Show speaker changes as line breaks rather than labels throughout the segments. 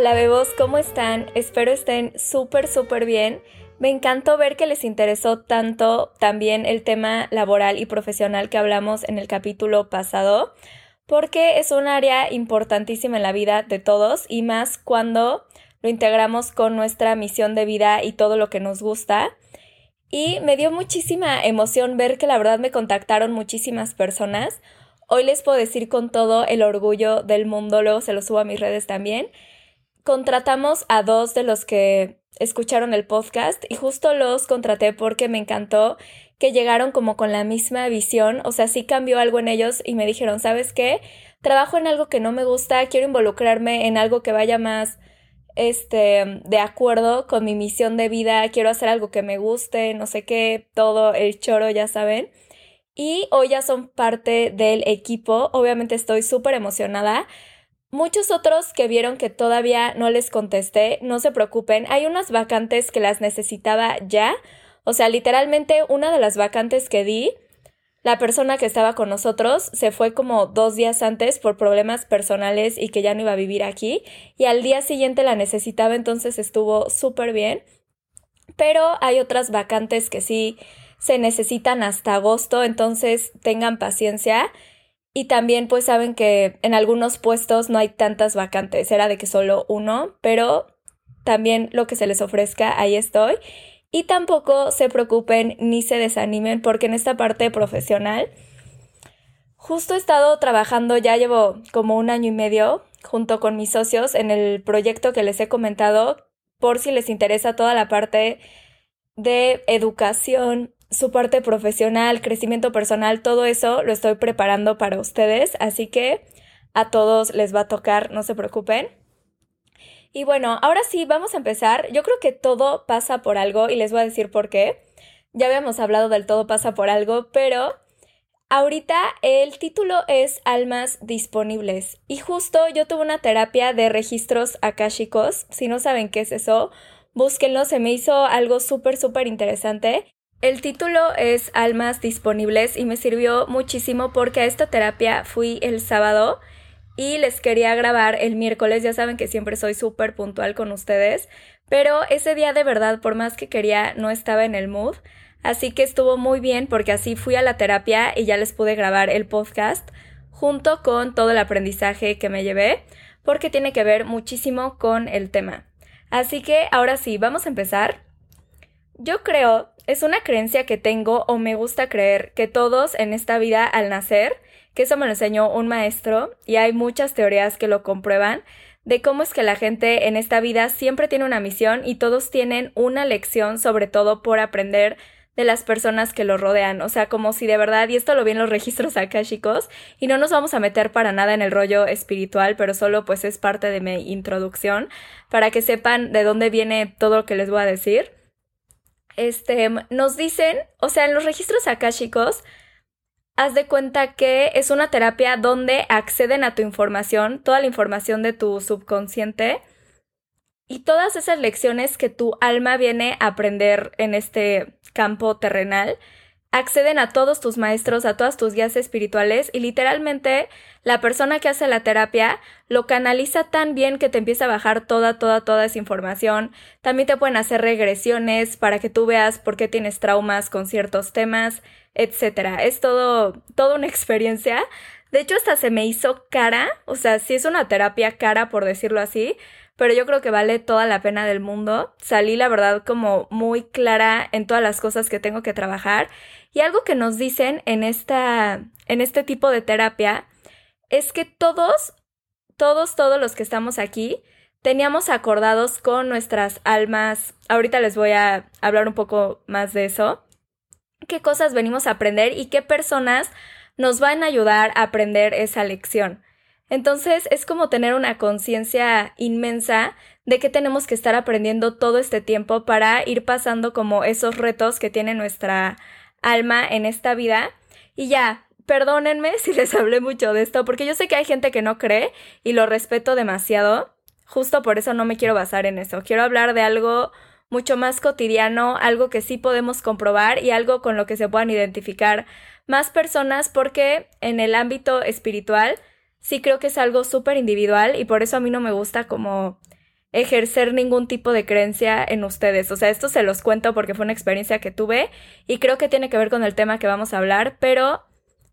Hola bebos, ¿cómo están? Espero estén súper, súper bien. Me encantó ver que les interesó tanto también el tema laboral y profesional que hablamos en el capítulo pasado, porque es un área importantísima en la vida de todos y más cuando lo integramos con nuestra misión de vida y todo lo que nos gusta. Y me dio muchísima emoción ver que la verdad me contactaron muchísimas personas. Hoy les puedo decir con todo el orgullo del mundo, luego se lo subo a mis redes también. Contratamos a dos de los que escucharon el podcast y justo los contraté porque me encantó que llegaron como con la misma visión, o sea, sí cambió algo en ellos y me dijeron, ¿sabes qué? Trabajo en algo que no me gusta, quiero involucrarme en algo que vaya más este, de acuerdo con mi misión de vida, quiero hacer algo que me guste, no sé qué, todo el choro, ya saben. Y hoy ya son parte del equipo, obviamente estoy súper emocionada. Muchos otros que vieron que todavía no les contesté, no se preocupen, hay unas vacantes que las necesitaba ya, o sea, literalmente una de las vacantes que di la persona que estaba con nosotros se fue como dos días antes por problemas personales y que ya no iba a vivir aquí y al día siguiente la necesitaba entonces estuvo súper bien. Pero hay otras vacantes que sí se necesitan hasta agosto, entonces tengan paciencia. Y también pues saben que en algunos puestos no hay tantas vacantes, era de que solo uno, pero también lo que se les ofrezca, ahí estoy. Y tampoco se preocupen ni se desanimen porque en esta parte profesional justo he estado trabajando, ya llevo como un año y medio junto con mis socios en el proyecto que les he comentado por si les interesa toda la parte de educación, su parte profesional, crecimiento personal, todo eso lo estoy preparando para ustedes, así que a todos les va a tocar, no se preocupen. Y bueno, ahora sí, vamos a empezar. Yo creo que todo pasa por algo y les voy a decir por qué. Ya habíamos hablado del todo pasa por algo, pero ahorita el título es Almas Disponibles. Y justo yo tuve una terapia de registros akáshicos. Si no saben qué es eso, búsquenlo. Se me hizo algo súper, súper interesante. El título es Almas Disponibles y me sirvió muchísimo porque a esta terapia fui el sábado y les quería grabar el miércoles, ya saben que siempre soy súper puntual con ustedes, pero ese día de verdad, por más que quería, no estaba en el mood, así que estuvo muy bien porque así fui a la terapia y ya les pude grabar el podcast junto con todo el aprendizaje que me llevé, porque tiene que ver muchísimo con el tema. Así que ahora sí, vamos a empezar. Yo creo, es una creencia que tengo o me gusta creer que todos en esta vida al nacer que eso me lo enseñó un maestro y hay muchas teorías que lo comprueban de cómo es que la gente en esta vida siempre tiene una misión y todos tienen una lección sobre todo por aprender de las personas que lo rodean, o sea, como si de verdad, y esto lo vi en los registros acá chicos, y no nos vamos a meter para nada en el rollo espiritual, pero solo pues es parte de mi introducción, para que sepan de dónde viene todo lo que les voy a decir. Este, nos dicen, o sea, en los registros acá chicos, haz de cuenta que es una terapia donde acceden a tu información, toda la información de tu subconsciente y todas esas lecciones que tu alma viene a aprender en este campo terrenal acceden a todos tus maestros, a todas tus guías espirituales y literalmente la persona que hace la terapia lo canaliza tan bien que te empieza a bajar toda, toda, toda esa información. También te pueden hacer regresiones para que tú veas por qué tienes traumas con ciertos temas, etcétera. Es todo, toda una experiencia. De hecho, hasta se me hizo cara, o sea, sí es una terapia cara por decirlo así, pero yo creo que vale toda la pena del mundo. Salí, la verdad, como muy clara en todas las cosas que tengo que trabajar. Y algo que nos dicen en esta, en este tipo de terapia, es que todos, todos, todos los que estamos aquí, teníamos acordados con nuestras almas. Ahorita les voy a hablar un poco más de eso. ¿Qué cosas venimos a aprender y qué personas nos van a ayudar a aprender esa lección? Entonces es como tener una conciencia inmensa de que tenemos que estar aprendiendo todo este tiempo para ir pasando como esos retos que tiene nuestra alma en esta vida. Y ya, perdónenme si les hablé mucho de esto, porque yo sé que hay gente que no cree y lo respeto demasiado. Justo por eso no me quiero basar en eso. Quiero hablar de algo mucho más cotidiano, algo que sí podemos comprobar y algo con lo que se puedan identificar más personas porque en el ámbito espiritual sí creo que es algo súper individual y por eso a mí no me gusta como ejercer ningún tipo de creencia en ustedes. O sea, esto se los cuento porque fue una experiencia que tuve y creo que tiene que ver con el tema que vamos a hablar, pero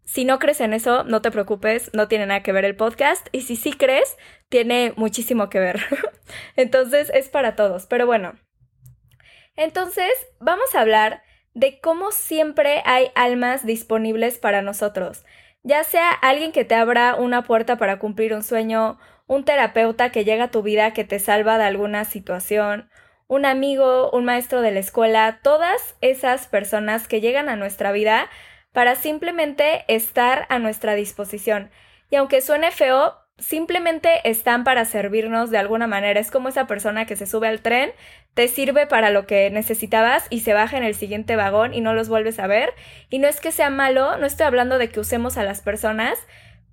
si no crees en eso, no te preocupes, no tiene nada que ver el podcast y si sí crees, tiene muchísimo que ver. Entonces es para todos, pero bueno. Entonces, vamos a hablar de cómo siempre hay almas disponibles para nosotros, ya sea alguien que te abra una puerta para cumplir un sueño, un terapeuta que llega a tu vida que te salva de alguna situación, un amigo, un maestro de la escuela, todas esas personas que llegan a nuestra vida para simplemente estar a nuestra disposición. Y aunque suene feo, simplemente están para servirnos de alguna manera. Es como esa persona que se sube al tren, te sirve para lo que necesitabas y se baja en el siguiente vagón y no los vuelves a ver. Y no es que sea malo, no estoy hablando de que usemos a las personas,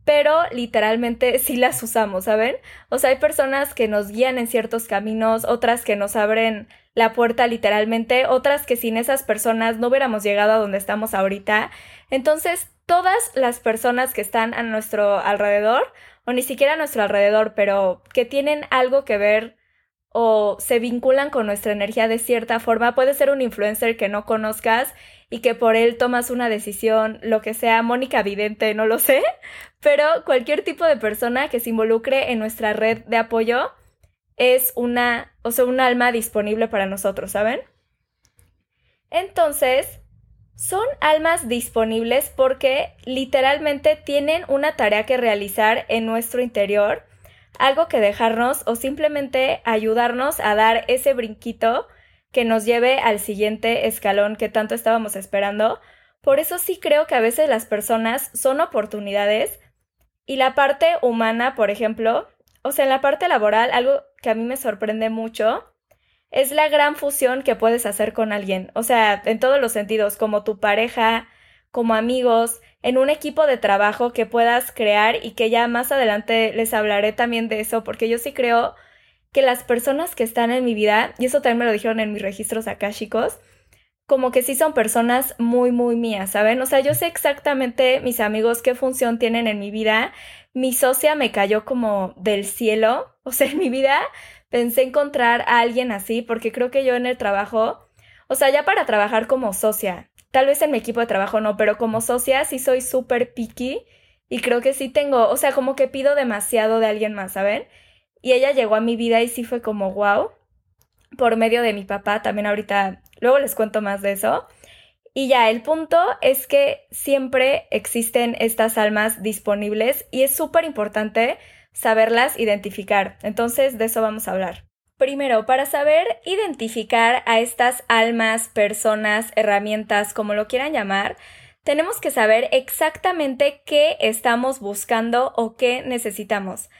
pero literalmente sí las usamos, ¿saben? O sea, hay personas que nos guían en ciertos caminos, otras que nos abren la puerta literalmente, otras que sin esas personas no hubiéramos llegado a donde estamos ahorita. Entonces, todas las personas que están a nuestro alrededor, o ni siquiera a nuestro alrededor, pero que tienen algo que ver o se vinculan con nuestra energía de cierta forma. Puede ser un influencer que no conozcas y que por él tomas una decisión, lo que sea, Mónica Vidente, no lo sé, pero cualquier tipo de persona que se involucre en nuestra red de apoyo es una, o sea, un alma disponible para nosotros, ¿saben? Entonces, son almas disponibles porque literalmente tienen una tarea que realizar en nuestro interior algo que dejarnos o simplemente ayudarnos a dar ese brinquito que nos lleve al siguiente escalón que tanto estábamos esperando. Por eso sí creo que a veces las personas son oportunidades y la parte humana, por ejemplo, o sea, en la parte laboral, algo que a mí me sorprende mucho es la gran fusión que puedes hacer con alguien. O sea, en todos los sentidos, como tu pareja, como amigos, en un equipo de trabajo que puedas crear y que ya más adelante les hablaré también de eso, porque yo sí creo que las personas que están en mi vida, y eso también me lo dijeron en mis registros acá, chicos, como que sí son personas muy, muy mías, ¿saben? O sea, yo sé exactamente mis amigos qué función tienen en mi vida. Mi socia me cayó como del cielo, o sea, en mi vida pensé encontrar a alguien así, porque creo que yo en el trabajo, o sea, ya para trabajar como socia, Tal vez en mi equipo de trabajo no, pero como socia sí soy súper picky y creo que sí tengo, o sea, como que pido demasiado de alguien más, ¿saben? Y ella llegó a mi vida y sí fue como wow, por medio de mi papá, también ahorita, luego les cuento más de eso. Y ya, el punto es que siempre existen estas almas disponibles y es súper importante saberlas identificar. Entonces, de eso vamos a hablar. Primero, para saber identificar a estas almas, personas, herramientas, como lo quieran llamar, tenemos que saber exactamente qué estamos buscando o qué necesitamos.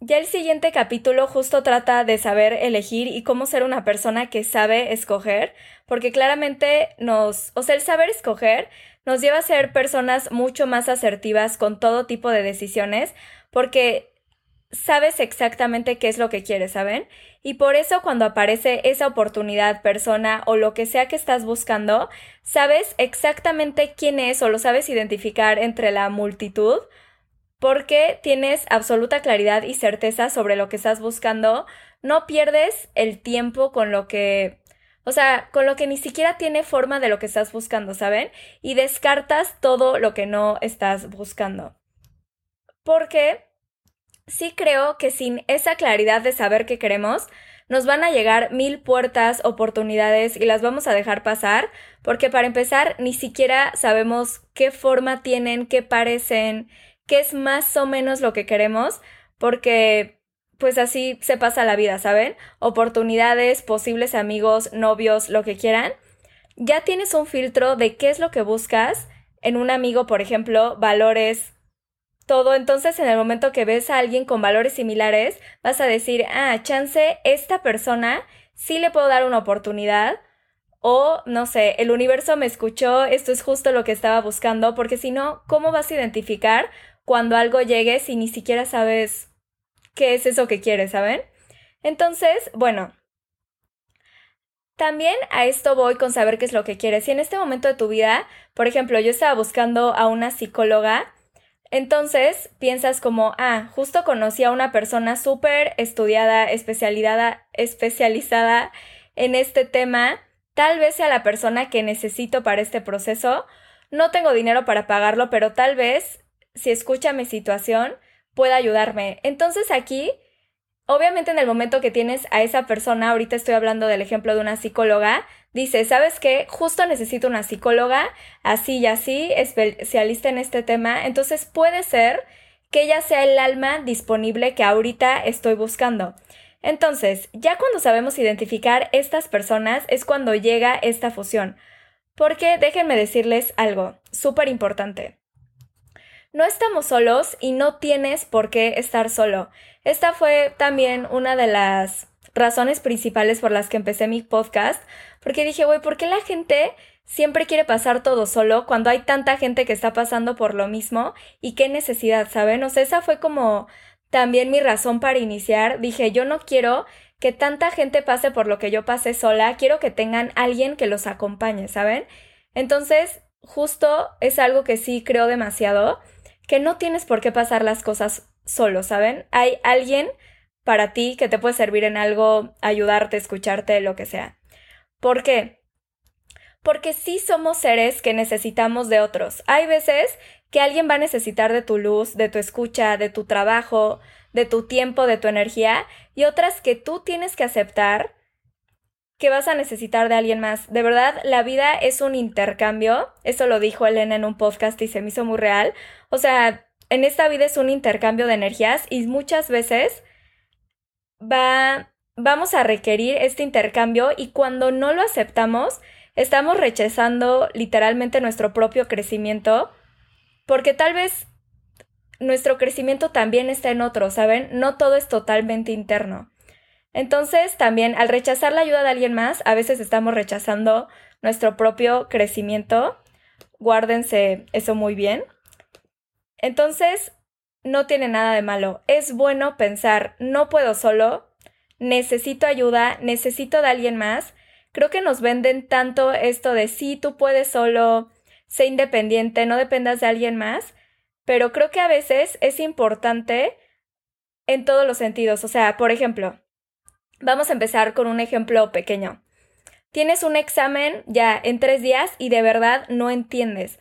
Ya el siguiente capítulo justo trata de saber elegir y cómo ser una persona que sabe escoger, porque claramente nos, o sea, el saber escoger nos lleva a ser personas mucho más asertivas con todo tipo de decisiones, porque sabes exactamente qué es lo que quieres, ¿saben? Y por eso cuando aparece esa oportunidad, persona o lo que sea que estás buscando, sabes exactamente quién es o lo sabes identificar entre la multitud porque tienes absoluta claridad y certeza sobre lo que estás buscando, no pierdes el tiempo con lo que o sea, con lo que ni siquiera tiene forma de lo que estás buscando, ¿saben? Y descartas todo lo que no estás buscando. Porque sí creo que sin esa claridad de saber qué queremos, nos van a llegar mil puertas, oportunidades y las vamos a dejar pasar, porque para empezar ni siquiera sabemos qué forma tienen, qué parecen, qué es más o menos lo que queremos, porque pues así se pasa la vida, ¿saben? Oportunidades, posibles amigos, novios, lo que quieran. Ya tienes un filtro de qué es lo que buscas en un amigo, por ejemplo, valores, todo. Entonces, en el momento que ves a alguien con valores similares, vas a decir, ah, chance, esta persona sí le puedo dar una oportunidad. O, no sé, el universo me escuchó, esto es justo lo que estaba buscando, porque si no, ¿cómo vas a identificar cuando algo llegue si ni siquiera sabes qué es eso que quieres, ¿saben? Entonces, bueno, también a esto voy con saber qué es lo que quieres. Si en este momento de tu vida, por ejemplo, yo estaba buscando a una psicóloga, Entonces piensas como, ah, justo conocí a una persona súper estudiada, especializada, especializada en este tema, tal vez sea la persona que necesito para este proceso. No tengo dinero para pagarlo, pero tal vez, si escucha mi situación, pueda ayudarme. Entonces aquí, obviamente en el momento que tienes a esa persona, ahorita estoy hablando del ejemplo de una psicóloga, dice, ¿sabes qué? Justo necesito una psicóloga así y así, especialista en este tema. Entonces puede ser que ella sea el alma disponible que ahorita estoy buscando. Entonces, ya cuando sabemos identificar estas personas es cuando llega esta fusión. Porque déjenme decirles algo súper importante. No estamos solos y no tienes por qué estar solo. Esta fue también una de las razones principales por las que empecé mi podcast, porque dije, güey, ¿por qué la gente siempre quiere pasar todo solo cuando hay tanta gente que está pasando por lo mismo y qué necesidad, ¿saben? O sea, esa fue como también mi razón para iniciar. Dije, yo no quiero que tanta gente pase por lo que yo pasé sola, quiero que tengan alguien que los acompañe, ¿saben? Entonces, justo es algo que sí creo demasiado, que no tienes por qué pasar las cosas solo, ¿saben? Hay alguien para ti que te puede servir en algo, ayudarte, escucharte, lo que sea. ¿Por qué? Porque sí somos seres que necesitamos de otros. Hay veces que alguien va a necesitar de tu luz, de tu escucha, de tu trabajo, de tu tiempo, de tu energía, y otras que tú tienes que aceptar que vas a necesitar de alguien más. De verdad, la vida es un intercambio. Eso lo dijo Elena en un podcast y se me hizo muy real. O sea, en esta vida es un intercambio de energías y muchas veces va, vamos a requerir este intercambio y cuando no lo aceptamos, estamos rechazando literalmente nuestro propio crecimiento, porque tal vez nuestro crecimiento también está en otro, ¿saben? No todo es totalmente interno. Entonces, también al rechazar la ayuda de alguien más, a veces estamos rechazando nuestro propio crecimiento. Guárdense eso muy bien. Entonces, no tiene nada de malo. Es bueno pensar, no puedo solo, necesito ayuda, necesito de alguien más. Creo que nos venden tanto esto de sí, tú puedes solo, sé independiente, no dependas de alguien más, pero creo que a veces es importante en todos los sentidos. O sea, por ejemplo, vamos a empezar con un ejemplo pequeño. Tienes un examen ya en tres días y de verdad no entiendes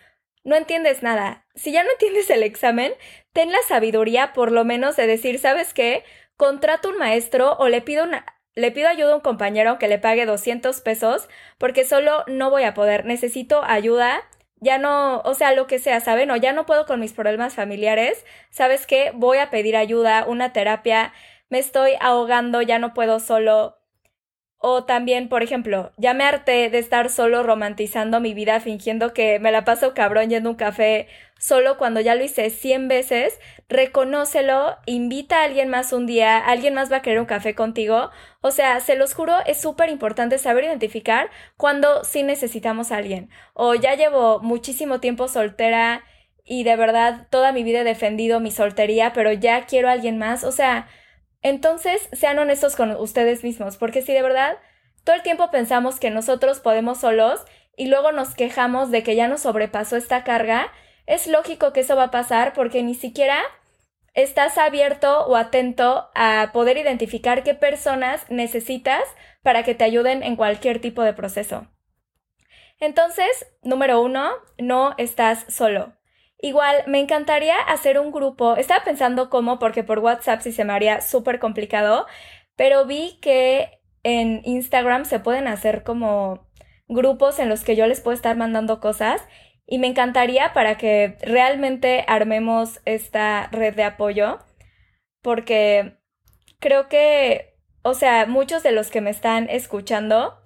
no entiendes nada. Si ya no entiendes el examen, ten la sabiduría por lo menos de decir, ¿sabes qué? Contrato un maestro o le pido una, le pido ayuda a un compañero que le pague 200 pesos porque solo no voy a poder, necesito ayuda, ya no, o sea, lo que sea, ¿saben? O ya no puedo con mis problemas familiares, ¿sabes qué? Voy a pedir ayuda, una terapia, me estoy ahogando, ya no puedo solo, o también, por ejemplo, ya me harté de estar solo romantizando mi vida fingiendo que me la paso cabrón yendo un café solo cuando ya lo hice 100 veces, reconócelo, invita a alguien más un día, alguien más va a querer un café contigo. O sea, se los juro, es súper importante saber identificar cuando sí necesitamos a alguien. O ya llevo muchísimo tiempo soltera y de verdad toda mi vida he defendido mi soltería, pero ya quiero a alguien más. O sea, entonces, sean honestos con ustedes mismos, porque si de verdad todo el tiempo pensamos que nosotros podemos solos y luego nos quejamos de que ya nos sobrepasó esta carga, es lógico que eso va a pasar porque ni siquiera estás abierto o atento a poder identificar qué personas necesitas para que te ayuden en cualquier tipo de proceso. Entonces, número uno, no estás solo. Igual, me encantaría hacer un grupo. Estaba pensando cómo, porque por WhatsApp sí se me haría súper complicado, pero vi que en Instagram se pueden hacer como grupos en los que yo les puedo estar mandando cosas y me encantaría para que realmente armemos esta red de apoyo, porque creo que, o sea, muchos de los que me están escuchando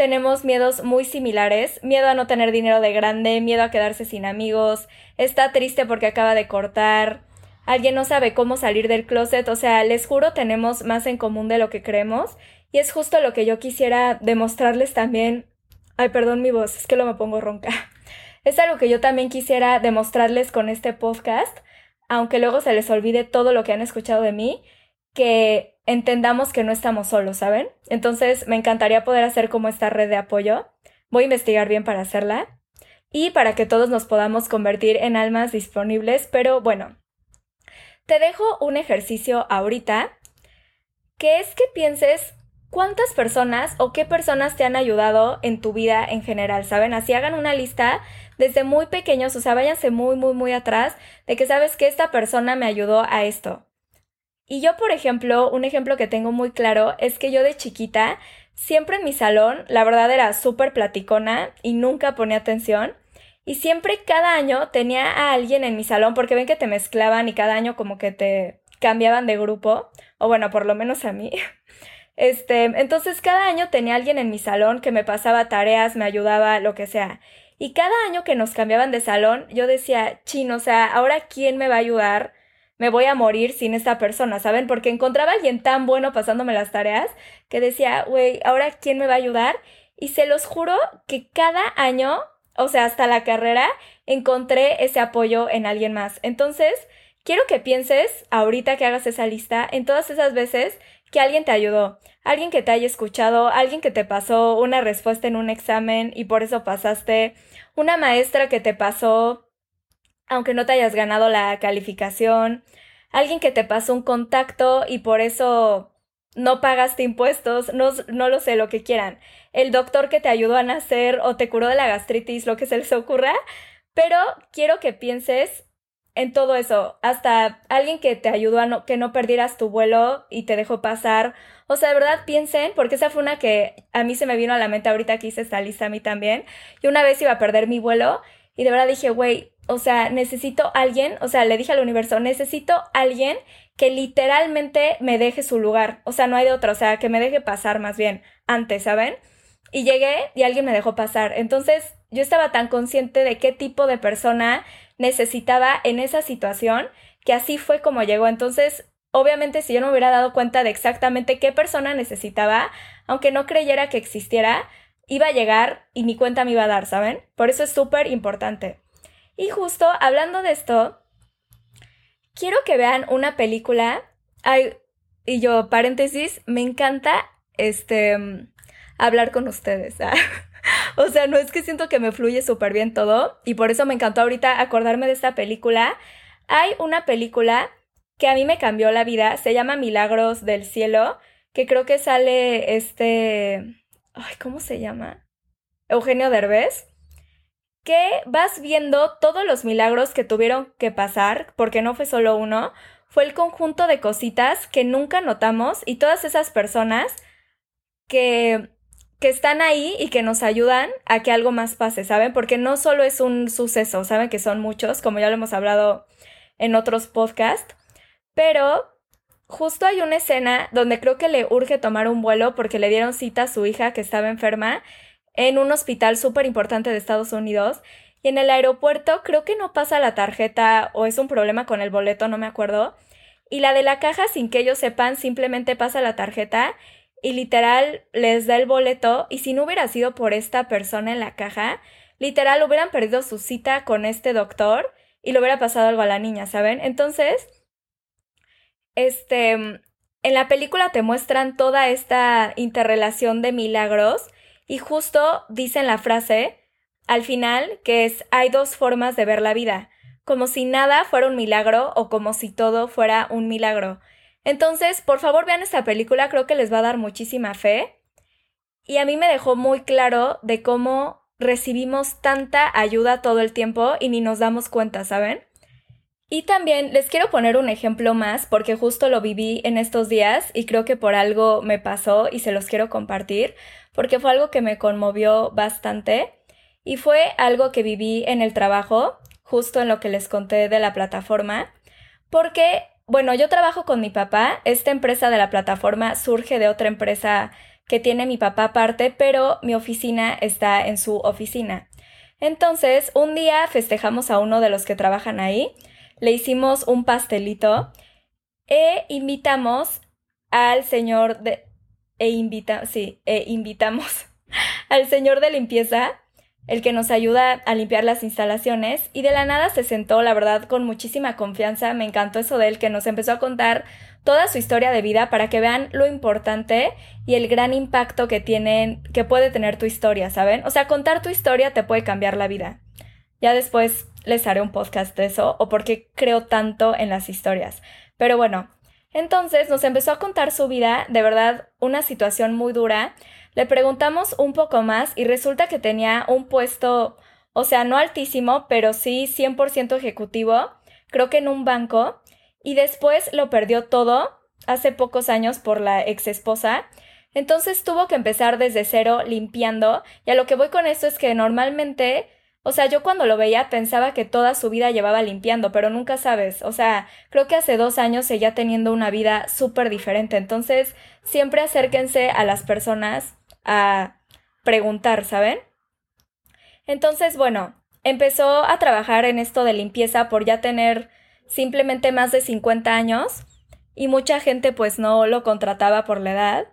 tenemos miedos muy similares, miedo a no tener dinero de grande, miedo a quedarse sin amigos, está triste porque acaba de cortar, alguien no sabe cómo salir del closet, o sea, les juro tenemos más en común de lo que creemos. Y es justo lo que yo quisiera demostrarles también. Ay, perdón mi voz, es que lo me pongo ronca. Es algo que yo también quisiera demostrarles con este podcast, aunque luego se les olvide todo lo que han escuchado de mí, que entendamos que no estamos solos, ¿saben? Entonces me encantaría poder hacer como esta red de apoyo. Voy a investigar bien para hacerla. y para que todos nos podamos convertir en almas disponibles. Pero bueno, te dejo un ejercicio ahorita, que es que pienses cuántas personas o qué personas te han ayudado en tu vida en general, ¿saben? Así hagan una lista desde muy pequeños, o sea, váyanse muy, muy, muy atrás de que sabes que esta persona me ayudó a esto. Y yo, por ejemplo, un ejemplo que tengo muy claro es que yo de chiquita, siempre en mi salón, la verdad era súper platicona y nunca ponía atención. Y siempre cada año tenía a alguien en mi salón, porque ven que te mezclaban y cada año como que te cambiaban de grupo, o bueno, por lo menos a mí. Este, entonces cada año tenía alguien en mi salón que me pasaba tareas, me ayudaba, lo que sea. Y cada año que nos cambiaban de salón, yo decía, chino, o sea, ahora quién me va a ayudar? Me voy a morir sin esta persona, ¿saben? Porque encontraba a alguien tan bueno pasándome las tareas que decía, güey, ahora quién me va a ayudar? Y se los juro que cada año, o sea, hasta la carrera, encontré ese apoyo en alguien más. Entonces, quiero que pienses, ahorita que hagas esa lista, en todas esas veces que alguien te ayudó, alguien que te haya escuchado, alguien que te pasó una respuesta en un examen y por eso pasaste, una maestra que te pasó aunque no te hayas ganado la calificación, alguien que te pasó un contacto y por eso no pagaste impuestos, no, no lo sé, lo que quieran, el doctor que te ayudó a nacer o te curó de la gastritis, lo que se les ocurra, pero quiero que pienses en todo eso, hasta alguien que te ayudó a no, que no perdieras tu vuelo y te dejó pasar. O sea, de verdad piensen, porque esa fue una que a mí se me vino a la mente ahorita que hice esta lista a mí también. Y una vez iba a perder mi vuelo y de verdad dije, güey, o sea, necesito alguien, o sea, le dije al universo, necesito alguien que literalmente me deje su lugar. O sea, no hay de otra, o sea, que me deje pasar más bien antes, ¿saben? Y llegué y alguien me dejó pasar. Entonces, yo estaba tan consciente de qué tipo de persona necesitaba en esa situación, que así fue como llegó. Entonces, obviamente si yo no hubiera dado cuenta de exactamente qué persona necesitaba, aunque no creyera que existiera, iba a llegar y mi cuenta me iba a dar, ¿saben? Por eso es súper importante. Y justo hablando de esto, quiero que vean una película. Ay, y yo, paréntesis, me encanta este hablar con ustedes. ¿ah? o sea, no es que siento que me fluye súper bien todo y por eso me encantó ahorita acordarme de esta película. Hay una película que a mí me cambió la vida, se llama Milagros del Cielo, que creo que sale este... Ay, ¿cómo se llama? Eugenio Derbez que vas viendo todos los milagros que tuvieron que pasar, porque no fue solo uno, fue el conjunto de cositas que nunca notamos y todas esas personas que que están ahí y que nos ayudan a que algo más pase, ¿saben? Porque no solo es un suceso, ¿saben? Que son muchos, como ya lo hemos hablado en otros podcasts, pero justo hay una escena donde creo que le urge tomar un vuelo porque le dieron cita a su hija que estaba enferma en un hospital súper importante de Estados Unidos. Y en el aeropuerto creo que no pasa la tarjeta o es un problema con el boleto, no me acuerdo. Y la de la caja, sin que ellos sepan, simplemente pasa la tarjeta y literal les da el boleto y si no hubiera sido por esta persona en la caja, literal hubieran perdido su cita con este doctor y le hubiera pasado algo a la niña, ¿saben? Entonces, este, en la película te muestran toda esta interrelación de milagros y justo dicen la frase al final que es hay dos formas de ver la vida, como si nada fuera un milagro o como si todo fuera un milagro. Entonces, por favor vean esta película, creo que les va a dar muchísima fe. Y a mí me dejó muy claro de cómo recibimos tanta ayuda todo el tiempo y ni nos damos cuenta, ¿saben? Y también les quiero poner un ejemplo más porque justo lo viví en estos días y creo que por algo me pasó y se los quiero compartir porque fue algo que me conmovió bastante y fue algo que viví en el trabajo, justo en lo que les conté de la plataforma, porque bueno, yo trabajo con mi papá. Esta empresa de la plataforma surge de otra empresa que tiene mi papá aparte, pero mi oficina está en su oficina. Entonces, un día festejamos a uno de los que trabajan ahí, le hicimos un pastelito e invitamos al señor de... e sí, e invitamos al señor de limpieza el que nos ayuda a limpiar las instalaciones y de la nada se sentó, la verdad, con muchísima confianza, me encantó eso de él, que nos empezó a contar toda su historia de vida para que vean lo importante y el gran impacto que tienen, que puede tener tu historia, ¿saben? O sea, contar tu historia te puede cambiar la vida. Ya después les haré un podcast de eso o por qué creo tanto en las historias. Pero bueno, entonces nos empezó a contar su vida, de verdad, una situación muy dura. Le preguntamos un poco más y resulta que tenía un puesto, o sea, no altísimo, pero sí 100% ejecutivo, creo que en un banco, y después lo perdió todo hace pocos años por la ex esposa. Entonces tuvo que empezar desde cero limpiando, y a lo que voy con esto es que normalmente o sea, yo cuando lo veía pensaba que toda su vida llevaba limpiando, pero nunca sabes. O sea, creo que hace dos años seguía teniendo una vida súper diferente. Entonces, siempre acérquense a las personas a preguntar, ¿saben? Entonces, bueno, empezó a trabajar en esto de limpieza por ya tener simplemente más de 50 años y mucha gente pues no lo contrataba por la edad.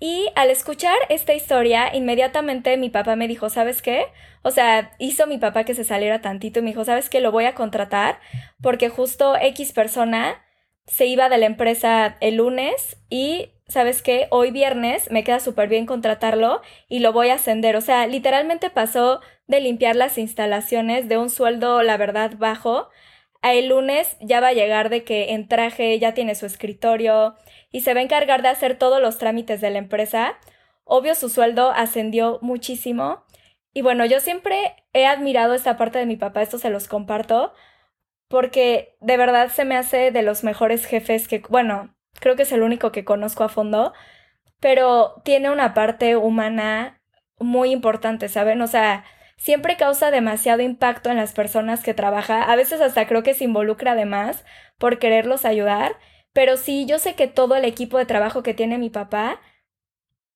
Y al escuchar esta historia, inmediatamente mi papá me dijo, ¿sabes qué? O sea, hizo mi papá que se saliera tantito y me dijo, ¿sabes qué? Lo voy a contratar porque justo X persona se iba de la empresa el lunes y, ¿sabes qué? Hoy viernes me queda súper bien contratarlo y lo voy a ascender. O sea, literalmente pasó de limpiar las instalaciones de un sueldo, la verdad, bajo el lunes ya va a llegar de que en traje ya tiene su escritorio y se va a encargar de hacer todos los trámites de la empresa. Obvio su sueldo ascendió muchísimo. Y bueno, yo siempre he admirado esta parte de mi papá, esto se los comparto, porque de verdad se me hace de los mejores jefes que, bueno, creo que es el único que conozco a fondo, pero tiene una parte humana muy importante, ¿saben? O sea, siempre causa demasiado impacto en las personas que trabaja. A veces hasta creo que se involucra además por quererlos ayudar. Pero sí, yo sé que todo el equipo de trabajo que tiene mi papá,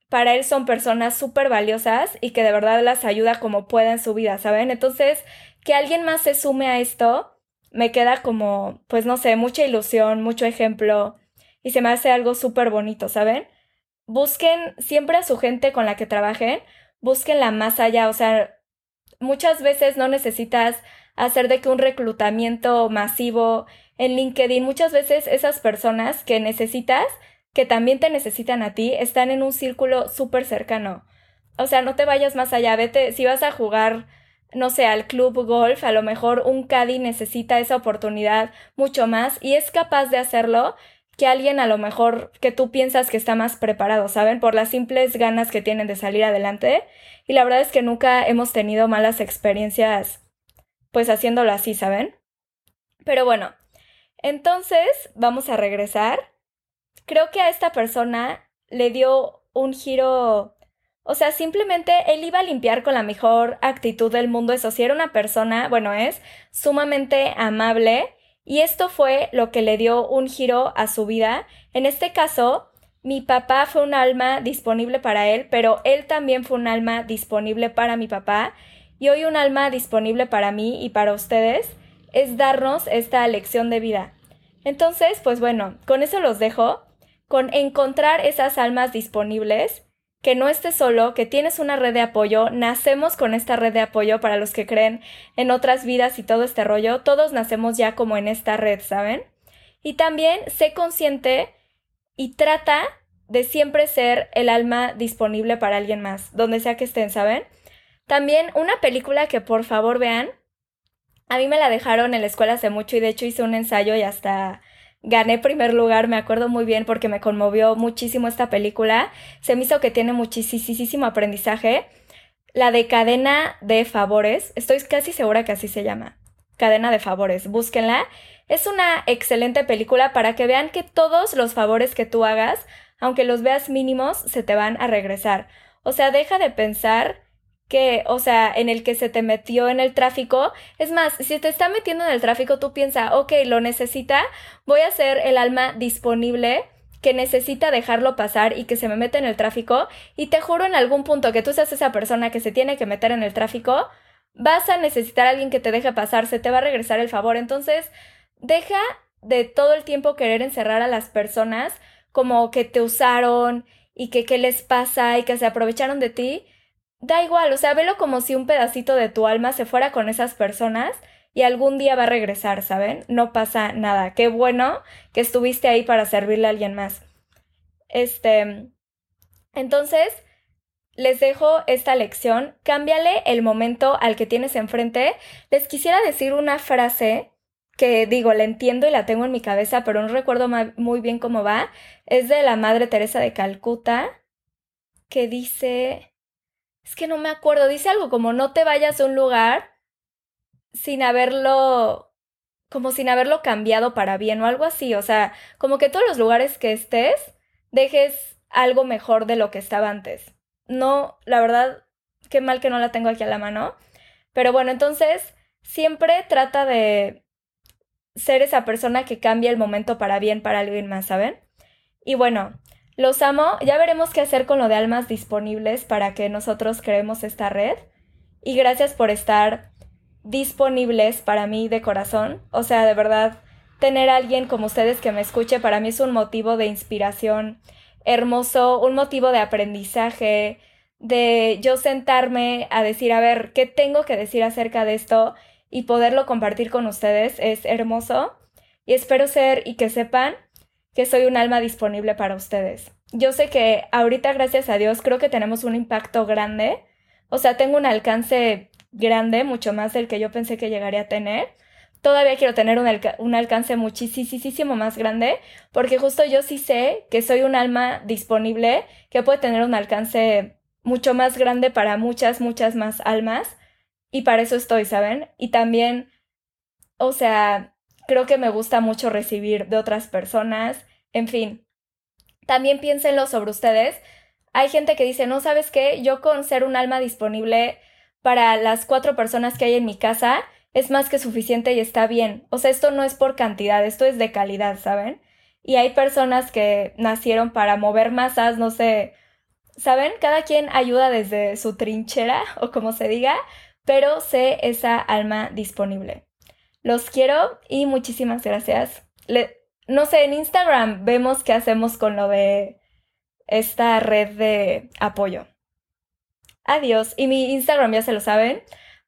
para él son personas súper valiosas y que de verdad las ayuda como pueda en su vida, ¿saben? Entonces, que alguien más se sume a esto, me queda como, pues no sé, mucha ilusión, mucho ejemplo y se me hace algo súper bonito, ¿saben? Busquen siempre a su gente con la que trabajen, búsquenla más allá, o sea, muchas veces no necesitas hacer de que un reclutamiento masivo en LinkedIn, muchas veces esas personas que necesitas, que también te necesitan a ti, están en un círculo súper cercano. O sea, no te vayas más allá, vete, si vas a jugar, no sé, al club golf, a lo mejor un caddy necesita esa oportunidad mucho más y es capaz de hacerlo que alguien a lo mejor que tú piensas que está más preparado, ¿saben? Por las simples ganas que tienen de salir adelante. Y la verdad es que nunca hemos tenido malas experiencias pues haciéndolo así, ¿saben? Pero bueno, entonces vamos a regresar. Creo que a esta persona le dio un giro, o sea, simplemente él iba a limpiar con la mejor actitud del mundo, eso sí, era una persona, bueno, es sumamente amable y esto fue lo que le dio un giro a su vida. En este caso, mi papá fue un alma disponible para él, pero él también fue un alma disponible para mi papá. Y hoy un alma disponible para mí y para ustedes es darnos esta lección de vida. Entonces, pues bueno, con eso los dejo, con encontrar esas almas disponibles que no estés solo, que tienes una red de apoyo, nacemos con esta red de apoyo para los que creen en otras vidas y todo este rollo, todos nacemos ya como en esta red, ¿saben? Y también sé consciente y trata de siempre ser el alma disponible para alguien más, donde sea que estén, ¿saben? También una película que por favor vean, a mí me la dejaron en la escuela hace mucho y de hecho hice un ensayo y hasta gané primer lugar, me acuerdo muy bien porque me conmovió muchísimo esta película, se me hizo que tiene muchísimo aprendizaje. La de cadena de favores, estoy casi segura que así se llama. Cadena de favores, búsquenla. Es una excelente película para que vean que todos los favores que tú hagas, aunque los veas mínimos, se te van a regresar. O sea, deja de pensar que, o sea, en el que se te metió en el tráfico. Es más, si te está metiendo en el tráfico, tú piensas, ok, lo necesita, voy a ser el alma disponible que necesita dejarlo pasar y que se me mete en el tráfico. Y te juro en algún punto que tú seas esa persona que se tiene que meter en el tráfico, vas a necesitar a alguien que te deje pasar, se te va a regresar el favor. Entonces, deja de todo el tiempo querer encerrar a las personas como que te usaron y que qué les pasa y que se aprovecharon de ti da igual, o sea, velo como si un pedacito de tu alma se fuera con esas personas y algún día va a regresar, ¿saben? No pasa nada. Qué bueno que estuviste ahí para servirle a alguien más. Este, entonces, les dejo esta lección. Cámbiale el momento al que tienes enfrente. Les quisiera decir una frase que digo, la entiendo y la tengo en mi cabeza, pero no recuerdo muy bien cómo va. Es de la Madre Teresa de Calcuta, que dice, es que no me acuerdo, dice algo como no te vayas a un lugar sin haberlo, como sin haberlo cambiado para bien o algo así. O sea, como que todos los lugares que estés, dejes algo mejor de lo que estaba antes. No, la verdad, qué mal que no la tengo aquí a la mano. Pero bueno, entonces, siempre trata de ser esa persona que cambia el momento para bien para alguien más, ¿saben? Y bueno, los amo. Ya veremos qué hacer con lo de almas disponibles para que nosotros creemos esta red. Y gracias por estar disponibles para mí de corazón. O sea, de verdad, tener a alguien como ustedes que me escuche para mí es un motivo de inspiración hermoso, un motivo de aprendizaje, de yo sentarme a decir, a ver, ¿qué tengo que decir acerca de esto? y poderlo compartir con ustedes es hermoso. Y espero ser y que sepan que soy un alma disponible para ustedes. Yo sé que ahorita, gracias a Dios, creo que tenemos un impacto grande. O sea, tengo un alcance grande, mucho más del que yo pensé que llegaría a tener. Todavía quiero tener un, alcance muchísimo más grande, porque justo yo sí sé que soy un alma disponible, que puede tener un alcance mucho más grande para muchas, muchas más almas. Y para eso estoy, ¿saben? Y también, o sea, creo que me gusta mucho recibir de otras personas. En fin, también piénsenlo sobre ustedes. Hay gente que dice, no, ¿sabes qué? Yo con ser un alma disponible para las cuatro personas que hay en mi casa es más que suficiente y está bien. O sea, esto no es por cantidad, esto es de calidad, ¿saben? Y hay personas que nacieron para mover masas, no sé, ¿saben? Cada quien ayuda desde su trinchera o como se diga, pero sé esa alma disponible. Los quiero y muchísimas gracias. no sé, en Instagram vemos qué hacemos con lo de esta red de apoyo. Adiós. Y mi Instagram ya se lo saben.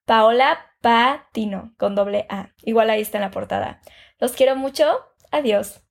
Paola Patino con doble A. Igual ahí está en la portada. Los quiero mucho. Adiós.